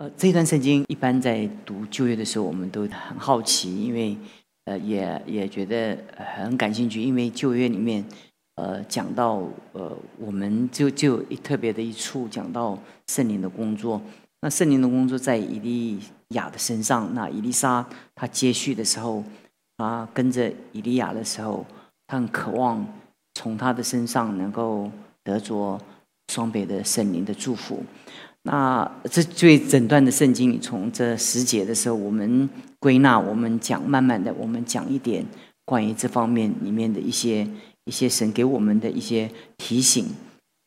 呃，这段圣经一般在读旧约的时候，我们都很好奇，因为呃，也也觉得很感兴趣，因为旧约里面呃讲到呃，我们就就特别的一处讲到圣灵的工作。那圣灵的工作在以利亚的身上，那以利沙他接续的时候，他跟着以利亚的时候，他很渴望从他的身上能够得着双倍的圣灵的祝福。那这最整段的圣经，你从这十节的时候，我们归纳，我们讲，慢慢的，我们讲一点关于这方面里面的一些一些神给我们的一些提醒。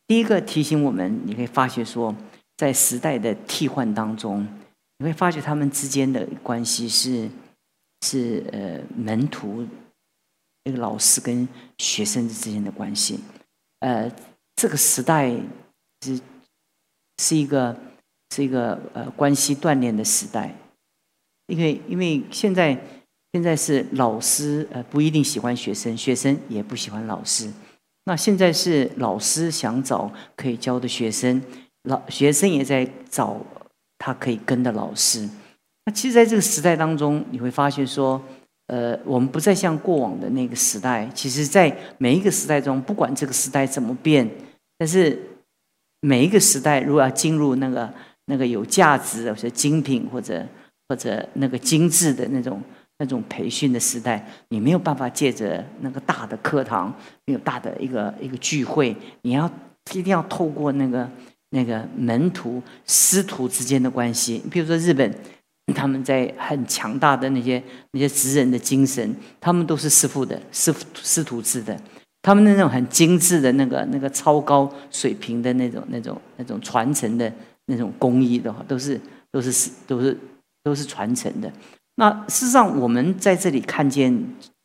第一个提醒我们，你可以发现说。在时代的替换当中，你会发觉他们之间的关系是是呃门徒那个老师跟学生之间的关系。呃，这个时代是是一个是一个呃关系锻炼的时代，因为因为现在现在是老师呃不一定喜欢学生，学生也不喜欢老师。那现在是老师想找可以教的学生。老学生也在找他可以跟的老师。那其实，在这个时代当中，你会发现说，呃，我们不再像过往的那个时代。其实，在每一个时代中，不管这个时代怎么变，但是每一个时代，如果要进入那个那个有价值，或者精品，或者或者那个精致的那种那种培训的时代，你没有办法借着那个大的课堂，没有大的一个一个聚会，你要一定要透过那个。那个门徒师徒之间的关系，比如说日本，他们在很强大的那些那些职人的精神，他们都是师傅的师傅师徒制的，他们那种很精致的那个那个超高水平的那种那种那种传承的那种工艺的话，都是都是都是都是传承的。那事实上，我们在这里看见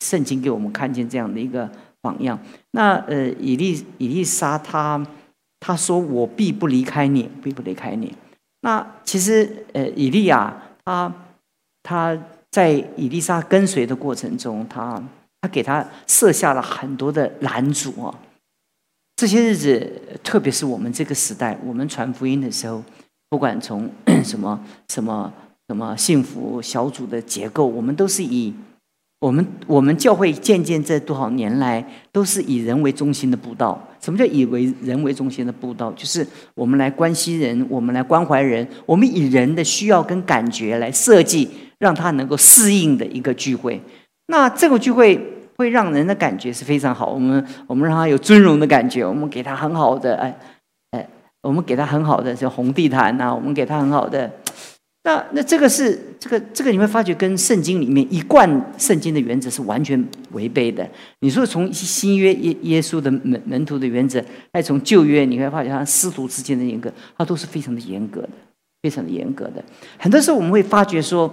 圣经给我们看见这样的一个榜样。那呃，以利以利沙他。他说：“我必不离开你，必不离开你。”那其实，呃，以利亚他他在以利沙跟随的过程中，他他给他设下了很多的拦阻啊。这些日子，特别是我们这个时代，我们传福音的时候，不管从 什么什么什么幸福小组的结构，我们都是以。我们我们教会渐渐这多少年来都是以人为中心的布道。什么叫以为人为中心的布道？就是我们来关心人，我们来关怀人，我们以人的需要跟感觉来设计，让他能够适应的一个聚会。那这个聚会会让人的感觉是非常好。我们我们让他有尊荣的感觉，我们给他很好的哎哎，我们给他很好的叫红地毯呐，我们给他很好的。那那这个是这个这个你会发觉跟圣经里面一贯圣经的原则是完全违背的。你说从新约耶耶稣的门门徒的原则，还从旧约你会发觉他师徒之间的严格，他都是非常的严格的，非常的严格的。很多时候我们会发觉说，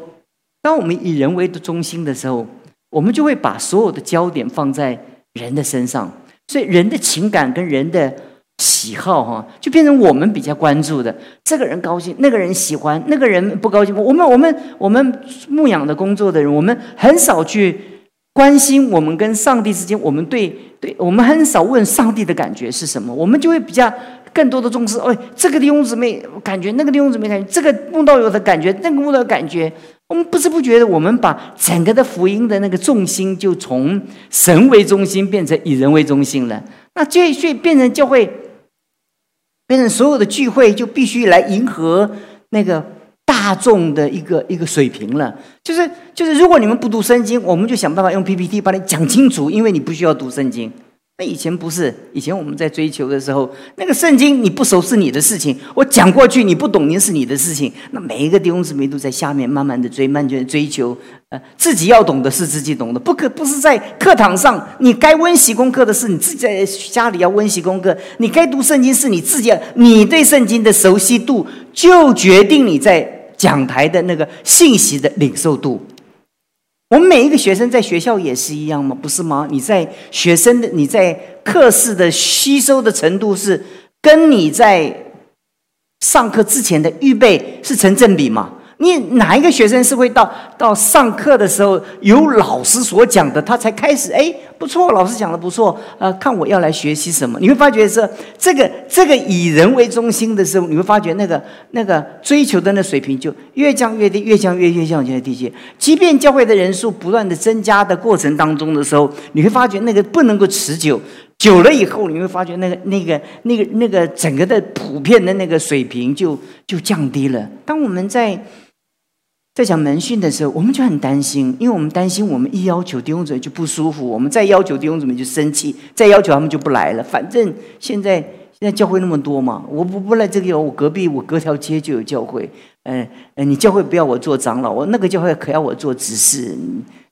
当我们以人为的中心的时候，我们就会把所有的焦点放在人的身上，所以人的情感跟人的。喜好哈，就变成我们比较关注的。这个人高兴，那个人喜欢，那个人不高兴。我们我们我们牧养的工作的人，我们很少去关心我们跟上帝之间。我们对对，我们很少问上帝的感觉是什么。我们就会比较更多的重视。哎，这个弟兄姊妹感觉，那个弟兄姊妹感觉，这个梦到有的感觉，那个梦到感觉。我们不知不觉的，我们把整个的福音的那个重心，就从神为中心变成以人为中心了。那这所以变成就会。变成所有的聚会就必须来迎合那个大众的一个一个水平了，就是就是，如果你们不读圣经，我们就想办法用 PPT 把你讲清楚，因为你不需要读圣经。那以前不是，以前我们在追求的时候，那个圣经你不熟是你的事情，我讲过去你不懂，您是你的事情。那每一个弟兄姊妹都在下面慢慢的追，慢慢追求，呃，自己要懂的是自己懂的，不可不是在课堂上，你该温习功课的是你自己在家里要温习功课，你该读圣经是你自己，你对圣经的熟悉度就决定你在讲台的那个信息的领受度。我们每一个学生在学校也是一样吗？不是吗？你在学生的你在课室的吸收的程度是跟你在上课之前的预备是成正比吗？你哪一个学生是会到到上课的时候有老师所讲的，他才开始哎不错，老师讲的不错，呃，看我要来学习什么？你会发觉是这个 这个以人为中心的时候，你会发觉那个那个追求的那水平就越降越低，越降越越降越低些。即便教会的人数不断的增加的过程当中的时候，你会发觉那个不能够持久。久了以后，你会发觉那个、那个、那个、那个整个的普遍的那个水平就就降低了。当我们在在讲门训的时候，我们就很担心，因为我们担心我们一要求弟兄姊妹就不舒服，我们再要求弟兄姊妹就生气，再要求他们就不来了。反正现在现在教会那么多嘛，我不不来这个，我隔壁我隔条街就有教会。嗯嗯，你教会不要我做长老，我那个教会可要我做执事。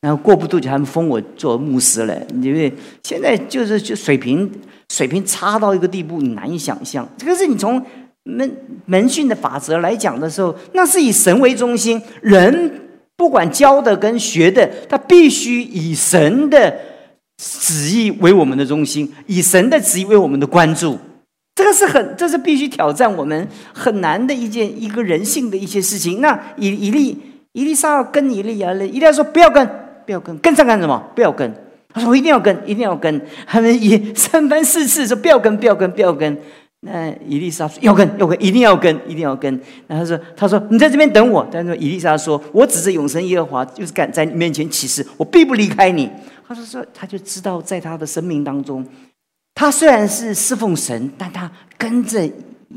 然后过不多久，他们封我做牧师了。因为现在就是就水平水平差到一个地步，你难以想象。这个是你从门门训的法则来讲的时候，那是以神为中心，人不管教的跟学的，他必须以神的旨意为我们的中心，以神的旨意为我们的关注。这个是很，这是必须挑战我们很难的一件一个人性的一些事情。那以以利以利沙跟以利亚，一定要说不要跟。不要跟，跟上干什么？不要跟。他说：“我一定要跟，一定要跟。”他们以三番四次说：“不要跟，不要跟，不要跟。”那伊丽莎说：“要跟，要跟，一定要跟，一定要跟。”然后说：“他说你在这边等我。”但是伊丽莎说：“我只是永生耶和华，就是敢在你面前起誓，我必不离开你。”他说：“说他就知道，在他的生命当中，他虽然是侍奉神，但他跟着。”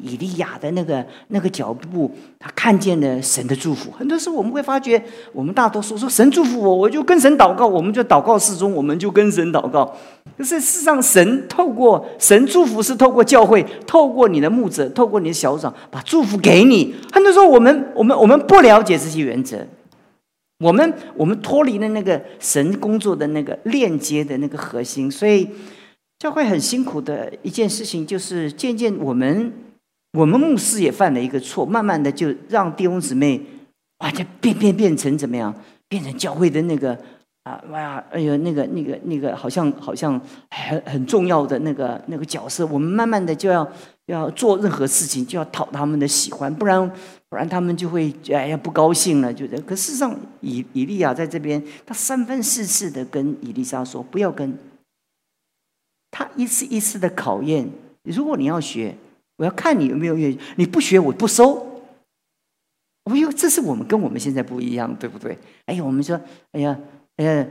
以利亚的那个那个脚步，他看见了神的祝福。很多时候我们会发觉，我们大多数说神祝福我，我就跟神祷告，我们就祷告事中，我们就跟神祷告。可是事实上，神透过神祝福是透过教会，透过你的牧者，透过你的小长，把祝福给你。很多时候我们我们我们不了解这些原则，我们我们脱离了那个神工作的那个链接的那个核心，所以教会很辛苦的一件事情，就是渐渐我们。我们牧师也犯了一个错，慢慢的就让弟兄姊妹，哇，就变变变成怎么样？变成教会的那个啊，哇，哎呦，那个那个那个，好像好像很很重要的那个那个角色。我们慢慢的就要要做任何事情，就要讨他们的喜欢，不然不然他们就会哎呀不高兴了。就这可事实上，以以利亚在这边，他三番四次的跟以利沙说不要跟，他一次一次的考验。如果你要学。我要看你有没有愿意，你不学我不收。哎呦，这是我们跟我们现在不一样，对不对？哎呀，我们说，哎呀，哎，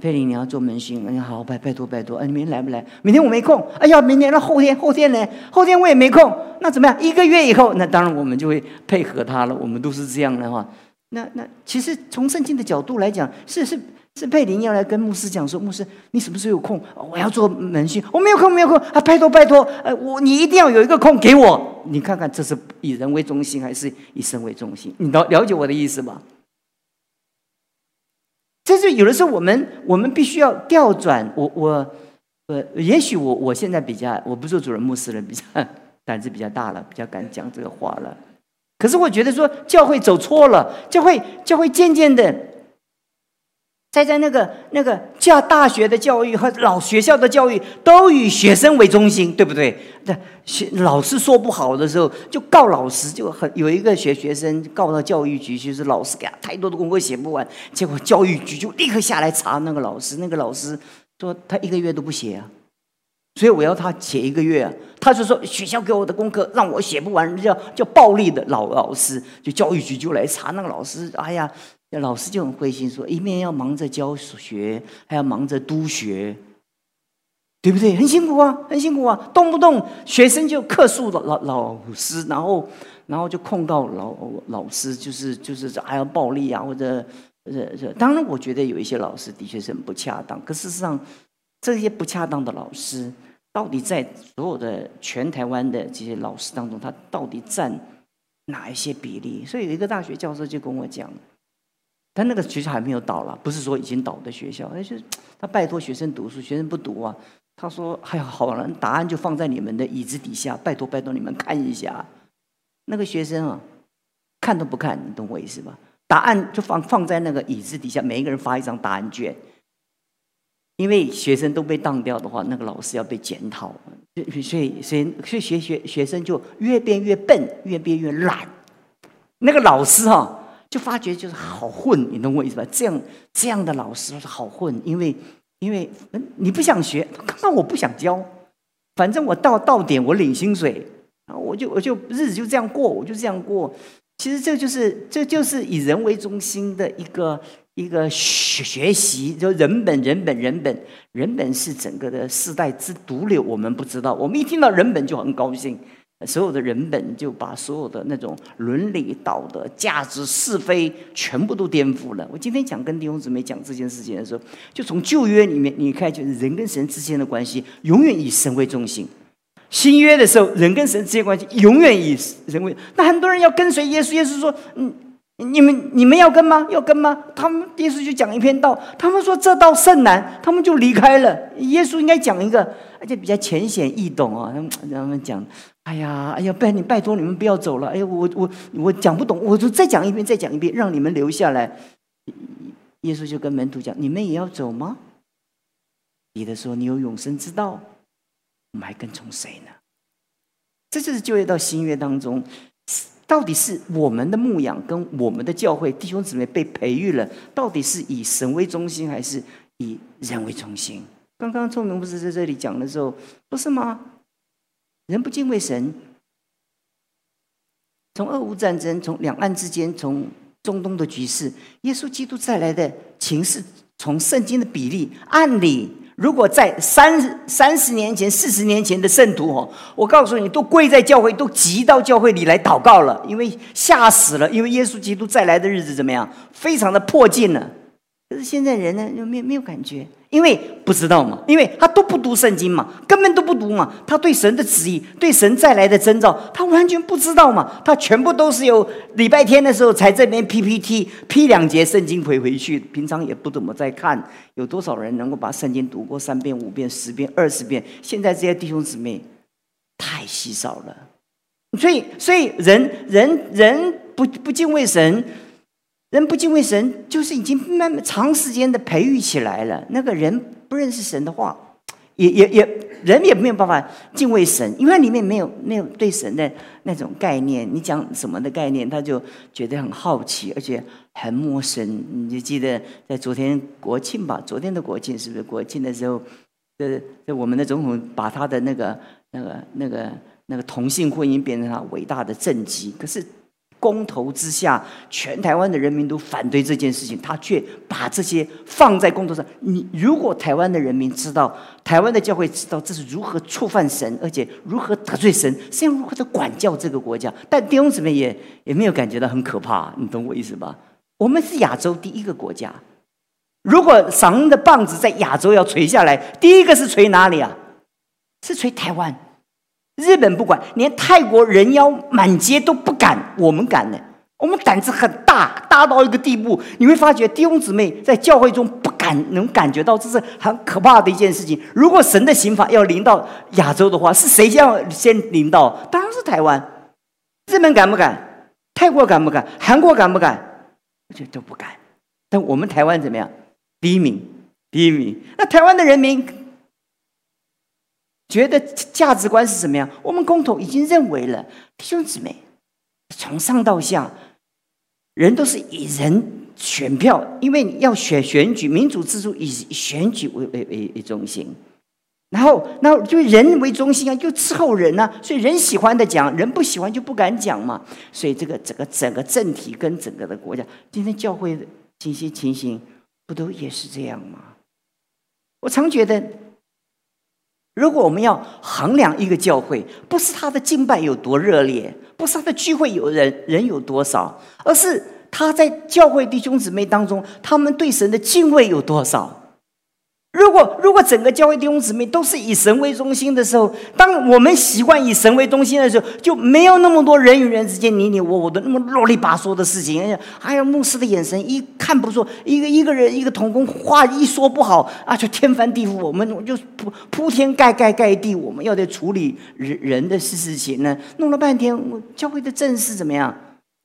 佩林你要做门训，哎呀，好拜拜托拜托，哎，你明天来不来？明天我没空。哎呀，明天那后天后天呢？后天我也没空。那怎么样？一个月以后，那当然我们就会配合他了。我们都是这样的话。那那其实从圣经的角度来讲，是是。是佩林要来跟牧师讲说：“牧师，你什么时候有空？我要做门训，我没有空，没有空啊！拜托，拜托，呃，我你一定要有一个空给我。你看看，这是以人为中心还是以神为中心？你了了解我的意思吗？这是有的时候我们我们必须要调转。我我呃，也许我我现在比较，我不做主任牧师了，比较胆子比较大了，比较敢讲这个话了。可是我觉得说教会走错了，教会教会渐渐的。”在在那个那个教大学的教育和老学校的教育都以学生为中心，对不对？对，学老师说不好的时候就告老师，就很有一个学学生告到教育局，就是老师给他太多的功课写不完，结果教育局就立刻下来查那个老师，那个老师说他一个月都不写啊，所以我要他写一个月啊，他就说学校给我的功课让我写不完，叫叫暴力的老老师，就教育局就来查那个老师，哎呀。老师就很灰心，说一面要忙着教学，还要忙着督学，对不对？很辛苦啊，很辛苦啊！动不动学生就客诉老老老师，然后然后就控告老老师，就是就是还要暴力啊，或者呃这当然，我觉得有一些老师的确是很不恰当。可事实上，这些不恰当的老师，到底在所有的全台湾的这些老师当中，他到底占哪一些比例？所以有一个大学教授就跟我讲。但那个学校还没有倒了，不是说已经倒的学校。而就 他拜托学生读书，学生不读啊。他说：“哎呀，好了，答案就放在你们的椅子底下，拜托拜托你们看一下。”那个学生啊，看都不看，你懂我意思吧？答案就放放在那个椅子底下，每一个人发一张答案卷。因为学生都被当掉的话，那个老师要被检讨。所以，所以，所以学学学生就越变越笨，越变越懒。那个老师哈。就发觉就是好混，你懂我意思吧？这样这样的老师是好混，因为因为你不想学，那我不想教，反正我到到点我领薪水啊，我就我就日子就这样过，我就这样过。其实这就是这就是以人为中心的一个一个学学习，就人本人本人本人本是整个的世代之毒瘤，我们不知道，我们一听到人本就很高兴。所有的人本就把所有的那种伦理道德、价值是非全部都颠覆了。我今天讲跟弟兄姊妹讲这件事情的时候，就从旧约里面，你看，就是人跟神之间的关系永远以神为中心；新约的时候，人跟神之间关系永远以人为。那很多人要跟随耶稣，耶稣说：“嗯，你们你们要跟吗？要跟吗？”他们耶稣就讲一篇道，他们说这道甚难，他们就离开了。耶稣应该讲一个，而且比较浅显易懂啊，他们讲。哎呀，哎呀，拜你拜托你们不要走了。哎呀，我我我讲不懂，我就再讲一遍，再讲一遍，让你们留下来。耶稣就跟门徒讲：“你们也要走吗？”彼得说：“你有永生之道，我们还跟从谁呢？”这就是就业到新约当中，到底是我们的牧养跟我们的教会弟兄姊妹被培育了，到底是以神为中心还是以人为中心？刚刚聪明不是在这里讲的时候，不是吗？人不敬畏神，从俄乌战争，从两岸之间，从中东的局势，耶稣基督再来的情势，从圣经的比例，按理如果在三三十年前、四十年前的圣徒哦，我告诉你，都跪在教会，都集到教会里来祷告了，因为吓死了，因为耶稣基督再来的日子怎么样，非常的迫近了。可是现在人呢，又没没有感觉。因为不知道嘛，因为他都不读圣经嘛，根本都不读嘛。他对神的旨意、对神再来的征兆，他完全不知道嘛。他全部都是有礼拜天的时候才这边 PPT 批两节圣经回回去，平常也不怎么在看。有多少人能够把圣经读过三遍、五遍、十遍、二十遍？现在这些弟兄姊妹太稀少了。所以，所以人人人不不敬畏神。人不敬畏神，就是已经慢慢长时间的培育起来了。那个人不认识神的话，也也也人也没有办法敬畏神，因为里面没有没有对神的那种概念。你讲什么的概念，他就觉得很好奇，而且很陌生。你就记得在昨天国庆吧？昨天的国庆是不是国庆的时候？这这我们的总统把他的那个那个那个那个同性婚姻变成他伟大的政绩，可是。公投之下，全台湾的人民都反对这件事情，他却把这些放在公投上。你如果台湾的人民知道，台湾的教会知道这是如何触犯神，而且如何得罪神，是要如何的管教这个国家，但弟兄姊妹也也没有感觉到很可怕，你懂我意思吧？我们是亚洲第一个国家，如果神的棒子在亚洲要垂下来，第一个是垂哪里啊？是垂台湾。日本不管，连泰国人妖满街都不敢，我们敢呢。我们胆子很大，大到一个地步，你会发觉弟兄姊妹在教会中不敢，能感觉到这是很可怕的一件事情。如果神的刑罚要临到亚洲的话，是谁先先临到？当然是台湾。日本敢不敢？泰国敢不敢？韩国敢不敢？这都不敢。但我们台湾怎么样？第一名，第一名。那台湾的人民。觉得价值观是什么样？我们公投已经认为了，弟兄姊妹，从上到下，人都是以人选票，因为要选选举，民主制度以选举为为为为中心，然后，那就人为中心啊，就伺候人啊，所以人喜欢的讲，人不喜欢就不敢讲嘛。所以这个整个整个政体跟整个的国家，今天教会的这些情形，不都也是这样吗？我常觉得。如果我们要衡量一个教会，不是他的敬拜有多热烈，不是他的聚会有人人有多少，而是他在教会弟兄姊妹当中，他们对神的敬畏有多少。如果如果整个教会弟兄姊妹都是以神为中心的时候，当我们习惯以神为中心的时候，就没有那么多人与人之间你你我我的那么啰里吧嗦的事情。哎呀，还有牧师的眼神一看不错，一个一个人一个童工话一说不好啊，就天翻地覆。我们就铺铺天盖盖盖地，我们要在处理人人的事事情呢，弄了半天，教会的正事怎么样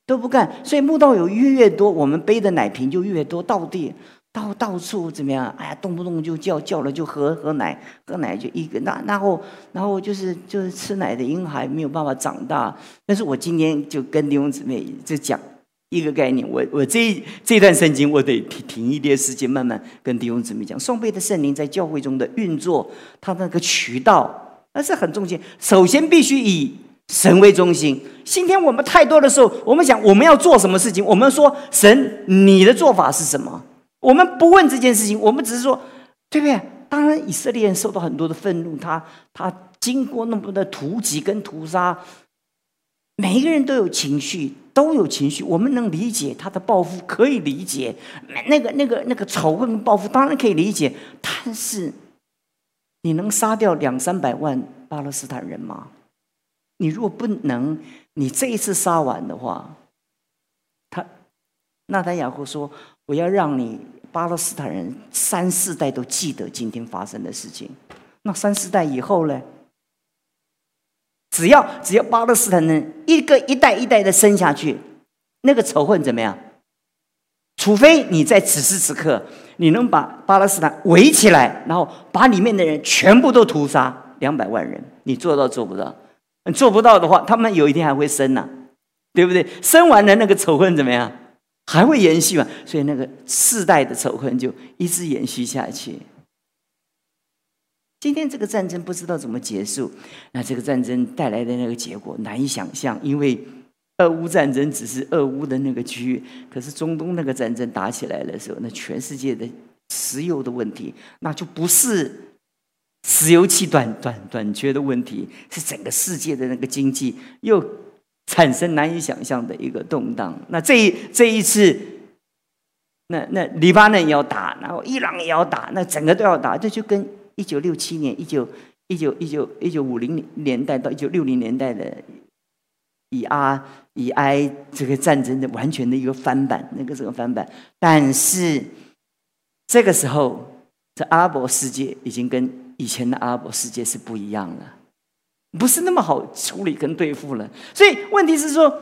都不干。所以慕道友越越多，我们背的奶瓶就越多，到底。到到处怎么样？哎呀，动不动就叫叫了，就喝喝奶，喝奶就一个那然后然后就是就是吃奶的婴孩没有办法长大。但是我今天就跟弟兄姊妹就讲，一个概念。我我这这段圣经，我得停停一点时间，慢慢跟弟兄姊妹讲。双倍的圣灵在教会中的运作，它那个渠道那是很重要。首先必须以神为中心。今天我们太多的时候，我们想我们要做什么事情，我们说神，你的做法是什么？我们不问这件事情，我们只是说，对不对？当然，以色列人受到很多的愤怒，他他经过那么多的屠击跟屠杀，每一个人都有情绪，都有情绪。我们能理解他的报复，可以理解那个那个那个仇恨报复，当然可以理解。但是，你能杀掉两三百万巴勒斯坦人吗？你如果不能，你这一次杀完的话，他纳坦雅胡说。我要让你巴勒斯坦人三四代都记得今天发生的事情。那三四代以后呢？只要只要巴勒斯坦人一个一代一代的生下去，那个仇恨怎么样？除非你在此时此刻，你能把巴勒斯坦围起来，然后把里面的人全部都屠杀两百万人，你做到做不到？做不到的话，他们有一天还会生呢，对不对？生完了那个仇恨怎么样？还会延续嘛？所以那个世代的仇恨就一直延续下去。今天这个战争不知道怎么结束，那这个战争带来的那个结果难以想象。因为俄乌战争只是俄乌的那个区域，可是中东那个战争打起来的时候，那全世界的石油的问题，那就不是石油气短短短缺的问题，是整个世界的那个经济又。产生难以想象的一个动荡。那这一这一次，那那黎巴嫩也要打，然后伊朗也要打，那整个都要打。这就跟一九六七年、一九一九一九一九五零年代到一九六零年代的以阿以埃这个战争的完全的一个翻版，那个是个翻版。但是这个时候，这阿拉伯世界已经跟以前的阿拉伯世界是不一样了。不是那么好处理跟对付了，所以问题是说，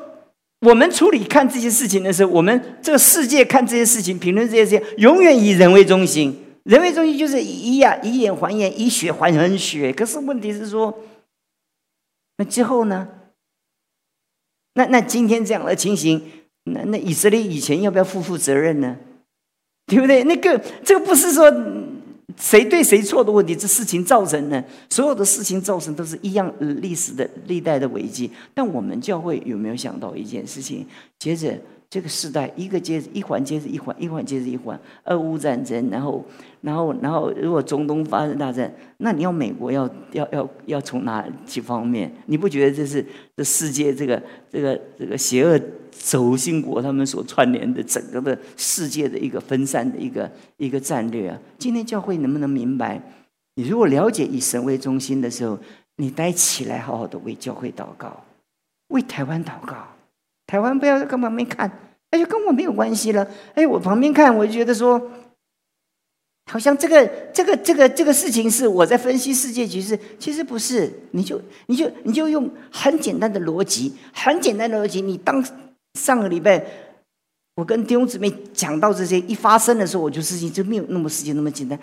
我们处理看这些事情的时候，我们这个世界看这些事情、评论这些事情，永远以人为中心。人为中心就是以呀以眼还眼，以血还人血。可是问题是说，那之后呢？那那今天这样的情形，那那以色列以前要不要负负责任呢？对不对？那个这个不是说。谁对谁错的问题，这事情造成呢？所有的事情造成都是一样历史的历代的危机。但我们教会有没有想到一件事情？接着这个时代一个接着一环接着一环，一环接着一环，俄乌战争，然后，然后，然后，如果中东发生大战，那你要美国要要要要从哪几方面？你不觉得这是这世界这个这个这个邪恶？轴心国他们所串联的整个的世界的一个分散的一个一个战略啊！今天教会能不能明白？你如果了解以神为中心的时候，你待起来好好的为教会祷告，为台湾祷告。台湾不要在旁边看，那就跟我没有关系了。哎，我旁边看，我就觉得说，好像这个这个这个这个事情是我在分析世界局势，其实不是。你就你就你就用很简单的逻辑，很简单的逻辑，你当。上个礼拜，我跟弟兄姊妹讲到这些，一发生的时候，我就事情就没有那么事情那么简单。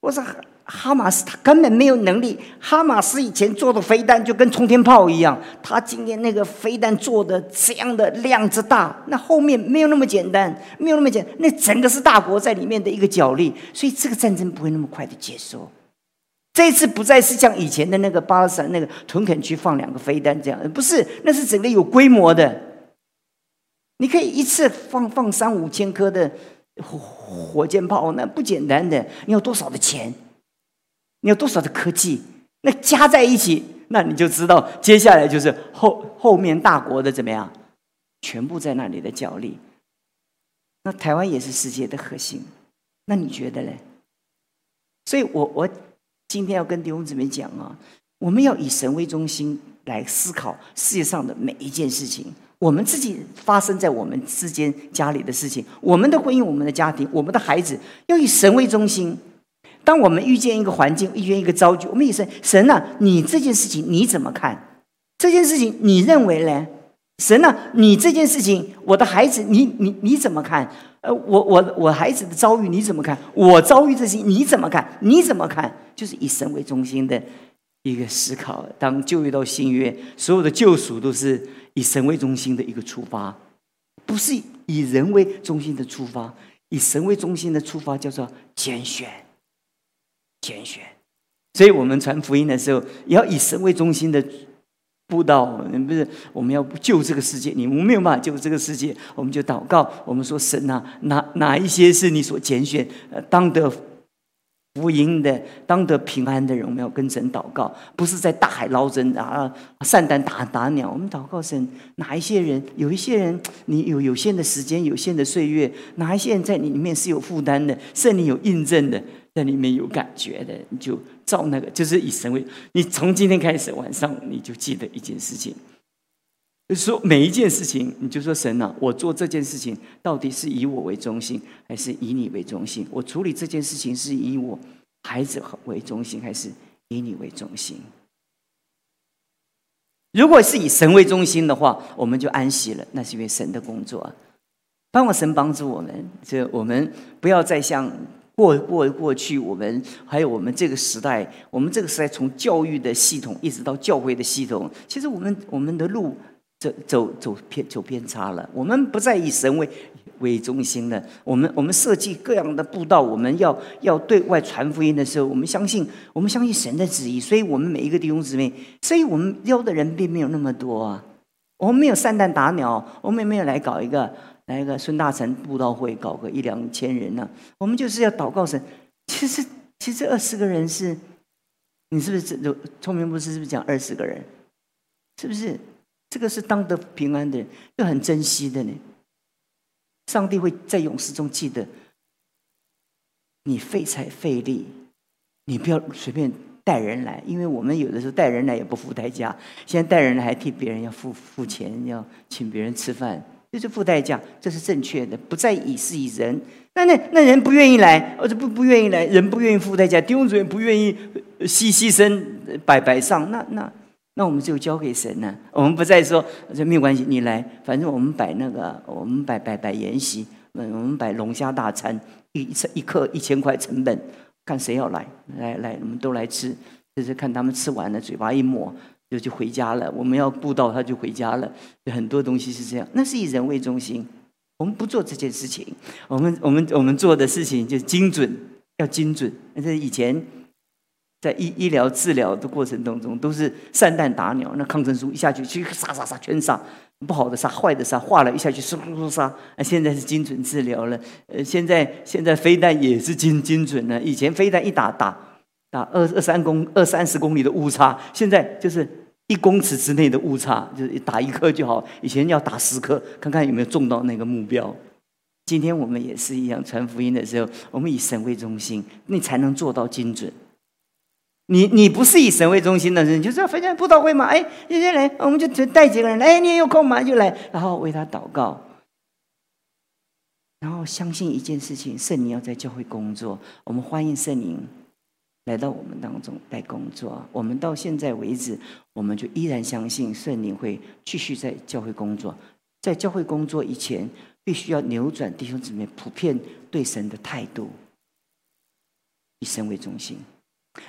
我说哈马斯他根本没有能力，哈马斯以前做的飞弹就跟冲天炮一样，他今天那个飞弹做的这样的量之大，那后面没有那么简单，没有那么简，那整个是大国在里面的一个角力，所以这个战争不会那么快的结束。这次不再是像以前的那个巴勒斯坦那个屯垦区放两个飞弹这样，不是，那是整个有规模的。你可以一次放放三五千颗的火火箭炮，那不简单的。你有多少的钱？你有多少的科技？那加在一起，那你就知道接下来就是后后面大国的怎么样，全部在那里的角力。那台湾也是世界的核心，那你觉得嘞？所以我我今天要跟弟兄姊妹讲啊，我们要以神为中心来思考世界上的每一件事情。我们自己发生在我们之间家里的事情，我们的婚姻、我们的家庭、我们的孩子，要以神为中心。当我们遇见一个环境、遇见一个遭遇，我们以神神啊，你这件事情你怎么看？这件事情你认为呢？神啊，你这件事情，我的孩子，你你你怎么看？呃，我我我孩子的遭遇你怎么看？我遭遇这些你怎么看？你怎么看？就是以神为中心的一个思考。当旧遇到新约，所有的救赎都是。以神为中心的一个出发，不是以人为中心的出发，以神为中心的出发叫做拣选，拣选。所以我们传福音的时候，要以神为中心的布道。不是我们要救这个世界，你们没有办法救这个世界，我们就祷告。我们说神啊，哪哪一些是你所拣选，呃，当得福音的，当得平安的人，我们要跟神祷告，不是在大海捞针啊，散弹打打鸟。我们祷告神，哪一些人，有一些人，你有有限的时间，有限的岁月，哪一些人在你里面是有负担的，是你有印证的。在里面有感觉的，你就照那个，就是以神为。你从今天开始晚上，你就记得一件事情，就是说每一件事情，你就说神啊，我做这件事情到底是以我为中心，还是以你为中心？我处理这件事情是以我孩子为中心，还是以你为中心？如果是以神为中心的话，我们就安息了，那是因为神的工作。盼望神帮助我们，这我们不要再像。过过过去，我们还有我们这个时代，我们这个时代从教育的系统一直到教会的系统，其实我们我们的路走走走偏走偏差了。我们不再以神为为中心了。我们我们设计各样的步道，我们要要对外传福音的时候，我们相信我们相信神的旨意，所以我们每一个弟兄姊妹，所以我们邀的人并没有那么多啊。我们没有散弹打鸟，我们也没有来搞一个。来一个孙大成布道会，搞个一两千人呢？我们就是要祷告神。其实，其实二十个人是，你是不是有聪明？不是是不是讲二十个人？是不是？这个是当得平安的人，就很珍惜的呢。上帝会在勇士中记得你费财费力，你不要随便带人来，因为我们有的时候带人来也不付代价，现在带人来还替别人要付付钱，要请别人吃饭。就是付代价，这是正确的，不再以是以人。那那那人不愿意来，或者不不愿意来，人不愿意付代价，弟兄姊妹不愿意牺牺牲白白上，那那那我们就交给神了。我们不再说这没有关系，你来，反正我们摆那个，我们摆摆摆筵席，我们摆龙虾大餐，一一克一千块成本，看谁要来，来来，我们都来吃，就是看他们吃完了，嘴巴一抹。就就回家了。我们要布道，他就回家了。很多东西是这样，那是以人为中心。我们不做这件事情。我们我们我们做的事情就精准，要精准。那是以前在医医疗治疗的过程当中，都是散弹打鸟，那抗生素一下去，去杀杀杀，全杀，不好的杀，坏的杀，化了一下去，嗖嗖嗖杀。啊，现在是精准治疗了。呃，现在现在飞弹也是精精准了。以前飞弹一打打打二二三公二三十公里的误差，现在就是。一公尺之内的误差，就是打一颗就好。以前要打十颗，看看有没有中到那个目标。今天我们也是一样，传福音的时候，我们以神为中心，你才能做到精准。你你不是以神为中心的人，就是要分享布道会嘛？哎，有些人，我们就带几个人，哎，你也有空吗？就来，然后为他祷告，然后相信一件事情：圣灵要在教会工作，我们欢迎圣灵。来到我们当中来工作，我们到现在为止，我们就依然相信圣灵会继续在教会工作。在教会工作以前，必须要扭转弟兄姊妹普遍对神的态度，以神为中心。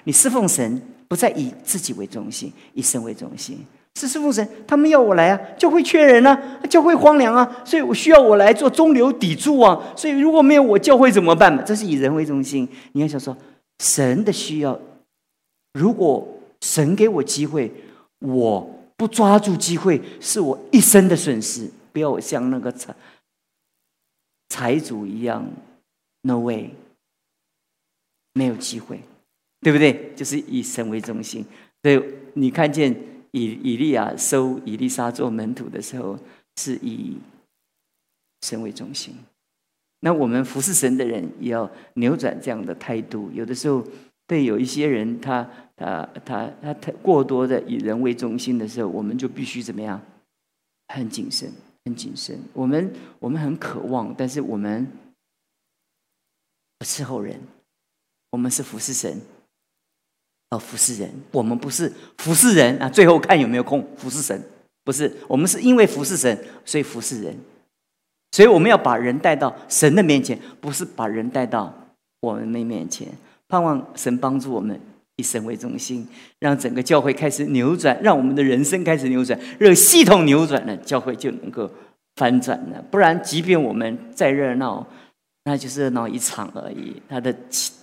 你侍奉神，不再以自己为中心，以神为中心。是侍奉神，他们要我来啊，教会缺人啊，教会荒凉啊，所以我需要我来做中流砥柱啊。所以如果没有我，教会怎么办嘛？这是以人为中心。你要想说。神的需要，如果神给我机会，我不抓住机会，是我一生的损失。不要像那个财财主一样，no way，没有机会，对不对？就是以神为中心。所以你看见以以利亚收以利沙做门徒的时候，是以神为中心。那我们服侍神的人也要扭转这样的态度。有的时候，对有一些人，他他他他太过多的以人为中心的时候，我们就必须怎么样？很谨慎，很谨慎。我们我们很渴望，但是我们不伺候人，我们是服侍神，要服侍人。我们不是服侍人啊，最后看有没有空服侍神，不是。我们是因为服侍神，所以服侍人。所以我们要把人带到神的面前，不是把人带到我们的面前。盼望神帮助我们以神为中心，让整个教会开始扭转，让我们的人生开始扭转，让系统扭转了，教会就能够翻转了。不然，即便我们再热闹，那就是热闹一场而已。他的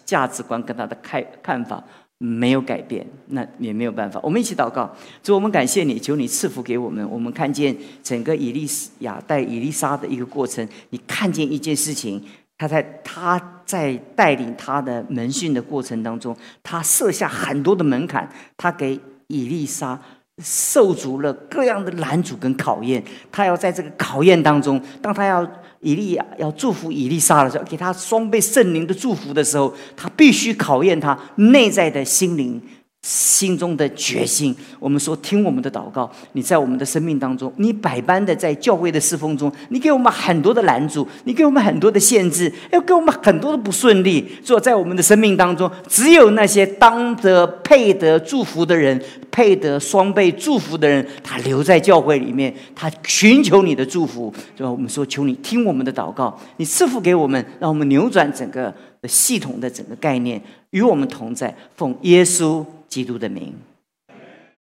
价值观跟他的看看法没有改变，那也没有办法。我们一起祷告，主，我们感谢你，求你赐福给我们。我们看见整个以利亚带以利沙的一个过程，你看见一件事情。他在他在带领他的门训的过程当中，他设下很多的门槛，他给以利沙受足了各样的拦阻跟考验。他要在这个考验当中，当他要以利亚要祝福以利沙的时候，给他双倍圣灵的祝福的时候，他必须考验他内在的心灵。心中的决心，我们说听我们的祷告。你在我们的生命当中，你百般的在教会的侍奉中，你给我们很多的拦阻，你给我们很多的限制，要给我们很多的不顺利。做在我们的生命当中，只有那些当得配得祝福的人，配得双倍祝福的人，他留在教会里面，他寻求你的祝福，对吧？我们说求你听我们的祷告，你赐福给我们，让我们扭转整个系统的整个概念，与我们同在，奉耶稣。基督的名。